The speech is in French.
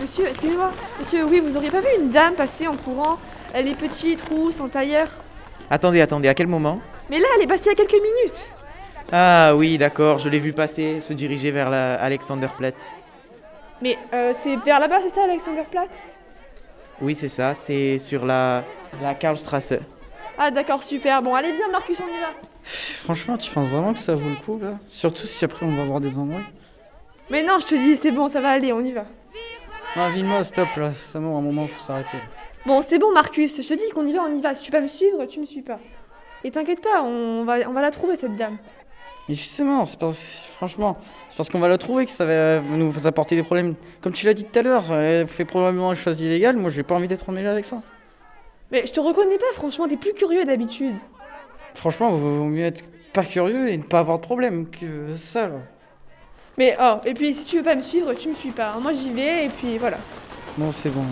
Monsieur, excusez-moi. Monsieur, oui, vous auriez pas vu une dame passer en courant? Elle est petite, rousse, en tailleur. Attendez, attendez, à quel moment? Mais là, elle est passée à quelques minutes. Ah oui, d'accord, je l'ai vu passer, se diriger vers la Alexanderplatz. Mais euh, c'est vers là-bas, c'est ça, Alexanderplatz Oui, c'est ça, c'est sur la, la Karlstrasse. Ah d'accord, super. Bon, allez, viens, Marcus, on y va. Franchement, tu penses vraiment que ça vaut le coup là? Surtout si après on va avoir des embrouilles. Mais non, je te dis, c'est bon, ça va aller, on y va. Non, Ville-moi, stop là, ça mort, à un moment, faut s'arrêter. Bon, c'est bon, Marcus, je te dis qu'on y va, on y va. Si tu peux pas me suivre, tu me suis pas. Et t'inquiète pas, on va, on va la trouver, cette dame. Mais justement, c'est parce, franchement, c'est parce qu'on va la trouver que ça va nous apporter des problèmes. Comme tu l'as dit tout à l'heure, elle fait probablement une chose illégale, moi j'ai pas envie d'être emmêlé avec ça. Mais je te reconnais pas, franchement, t'es plus curieux d'habitude. Franchement, vaut mieux être pas curieux et ne pas avoir de problème que ça là. Mais oh, et puis si tu veux pas me suivre, tu me suis pas. Moi j'y vais et puis voilà. Bon, c'est bon.